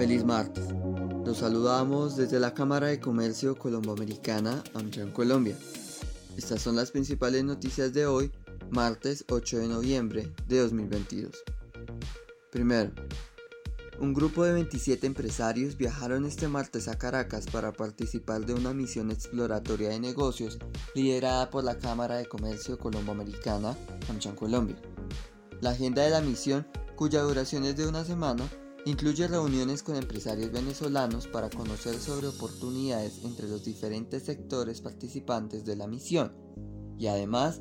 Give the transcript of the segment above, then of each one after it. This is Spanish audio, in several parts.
Feliz martes. Los saludamos desde la Cámara de Comercio Colomboamericana AmCham Colombia. Estas son las principales noticias de hoy, martes 8 de noviembre de 2022. Primero, un grupo de 27 empresarios viajaron este martes a Caracas para participar de una misión exploratoria de negocios liderada por la Cámara de Comercio Colomboamericana AmCham Colombia. La agenda de la misión, cuya duración es de una semana, Incluye reuniones con empresarios venezolanos para conocer sobre oportunidades entre los diferentes sectores participantes de la misión y además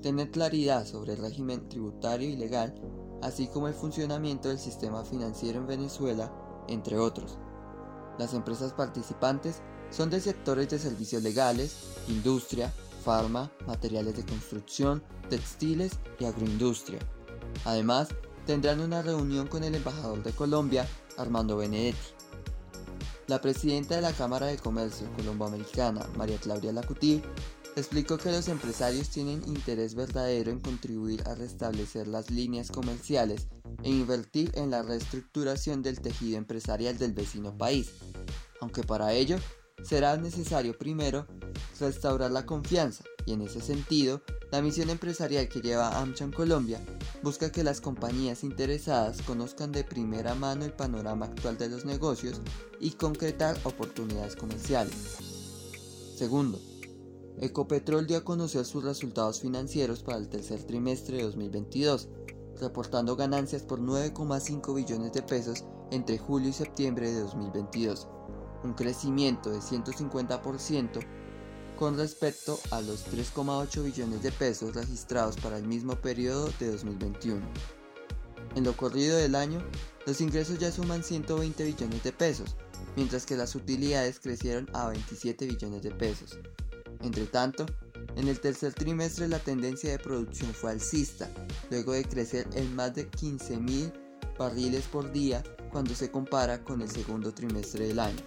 tener claridad sobre el régimen tributario y legal, así como el funcionamiento del sistema financiero en Venezuela, entre otros. Las empresas participantes son de sectores de servicios legales, industria, farma, materiales de construcción, textiles y agroindustria. Además, tendrán una reunión con el embajador de Colombia, Armando Benedetti. La presidenta de la Cámara de Comercio Colomboamericana, María Claudia Lacutir, explicó que los empresarios tienen interés verdadero en contribuir a restablecer las líneas comerciales e invertir en la reestructuración del tejido empresarial del vecino país, aunque para ello será necesario primero restaurar la confianza y en ese sentido la misión empresarial que lleva AmCham Colombia busca que las compañías interesadas conozcan de primera mano el panorama actual de los negocios y concretar oportunidades comerciales. Segundo, Ecopetrol dio a conocer sus resultados financieros para el tercer trimestre de 2022, reportando ganancias por 9,5 billones de pesos entre julio y septiembre de 2022, un crecimiento de 150% con respecto a los 3,8 billones de pesos registrados para el mismo periodo de 2021. En lo corrido del año, los ingresos ya suman 120 billones de pesos, mientras que las utilidades crecieron a 27 billones de pesos. Entre tanto, en el tercer trimestre la tendencia de producción fue alcista, luego de crecer en más de 15.000 barriles por día cuando se compara con el segundo trimestre del año.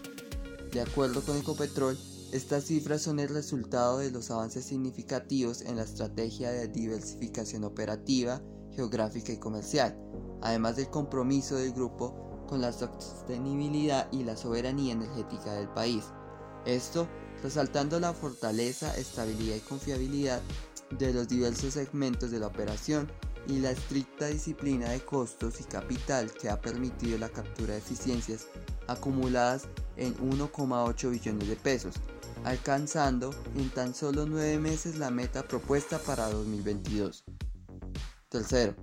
De acuerdo con Ecopetrol, estas cifras son el resultado de los avances significativos en la estrategia de diversificación operativa, geográfica y comercial, además del compromiso del grupo con la sostenibilidad y la soberanía energética del país. Esto resaltando la fortaleza, estabilidad y confiabilidad de los diversos segmentos de la operación y la estricta disciplina de costos y capital que ha permitido la captura de eficiencias acumuladas en 1,8 billones de pesos, alcanzando en tan solo nueve meses la meta propuesta para 2022. Tercero,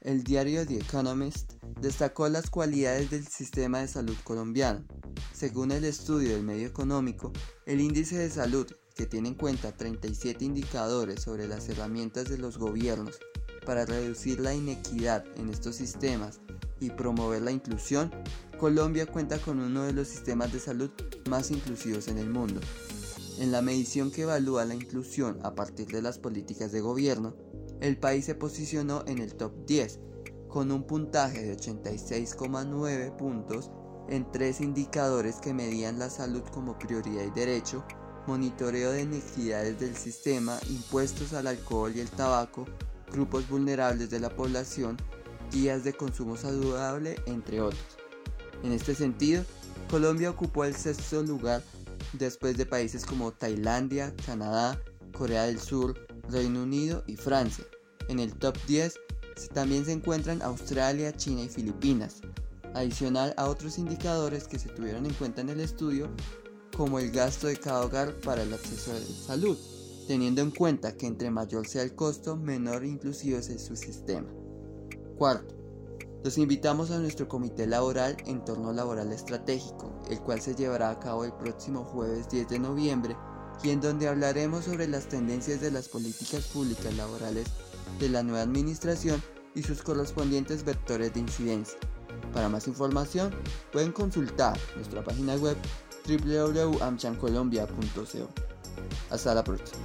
el diario The Economist destacó las cualidades del sistema de salud colombiano. Según el estudio del medio económico, el índice de salud, que tiene en cuenta 37 indicadores sobre las herramientas de los gobiernos para reducir la inequidad en estos sistemas y promover la inclusión, Colombia cuenta con uno de los sistemas de salud más inclusivos en el mundo. En la medición que evalúa la inclusión a partir de las políticas de gobierno, el país se posicionó en el top 10, con un puntaje de 86,9 puntos en tres indicadores que medían la salud como prioridad y derecho, monitoreo de inequidades del sistema, impuestos al alcohol y el tabaco, grupos vulnerables de la población, guías de consumo saludable, entre otros. En este sentido, Colombia ocupó el sexto lugar después de países como Tailandia, Canadá, Corea del Sur, Reino Unido y Francia. En el top 10 también se encuentran Australia, China y Filipinas, adicional a otros indicadores que se tuvieron en cuenta en el estudio, como el gasto de cada hogar para el acceso a la salud, teniendo en cuenta que entre mayor sea el costo, menor inclusive es su sistema. Cuarto, los invitamos a nuestro comité laboral Entorno Laboral Estratégico, el cual se llevará a cabo el próximo jueves 10 de noviembre y en donde hablaremos sobre las tendencias de las políticas públicas laborales de la nueva administración y sus correspondientes vectores de incidencia. Para más información pueden consultar nuestra página web www.amchancolombia.co. Hasta la próxima.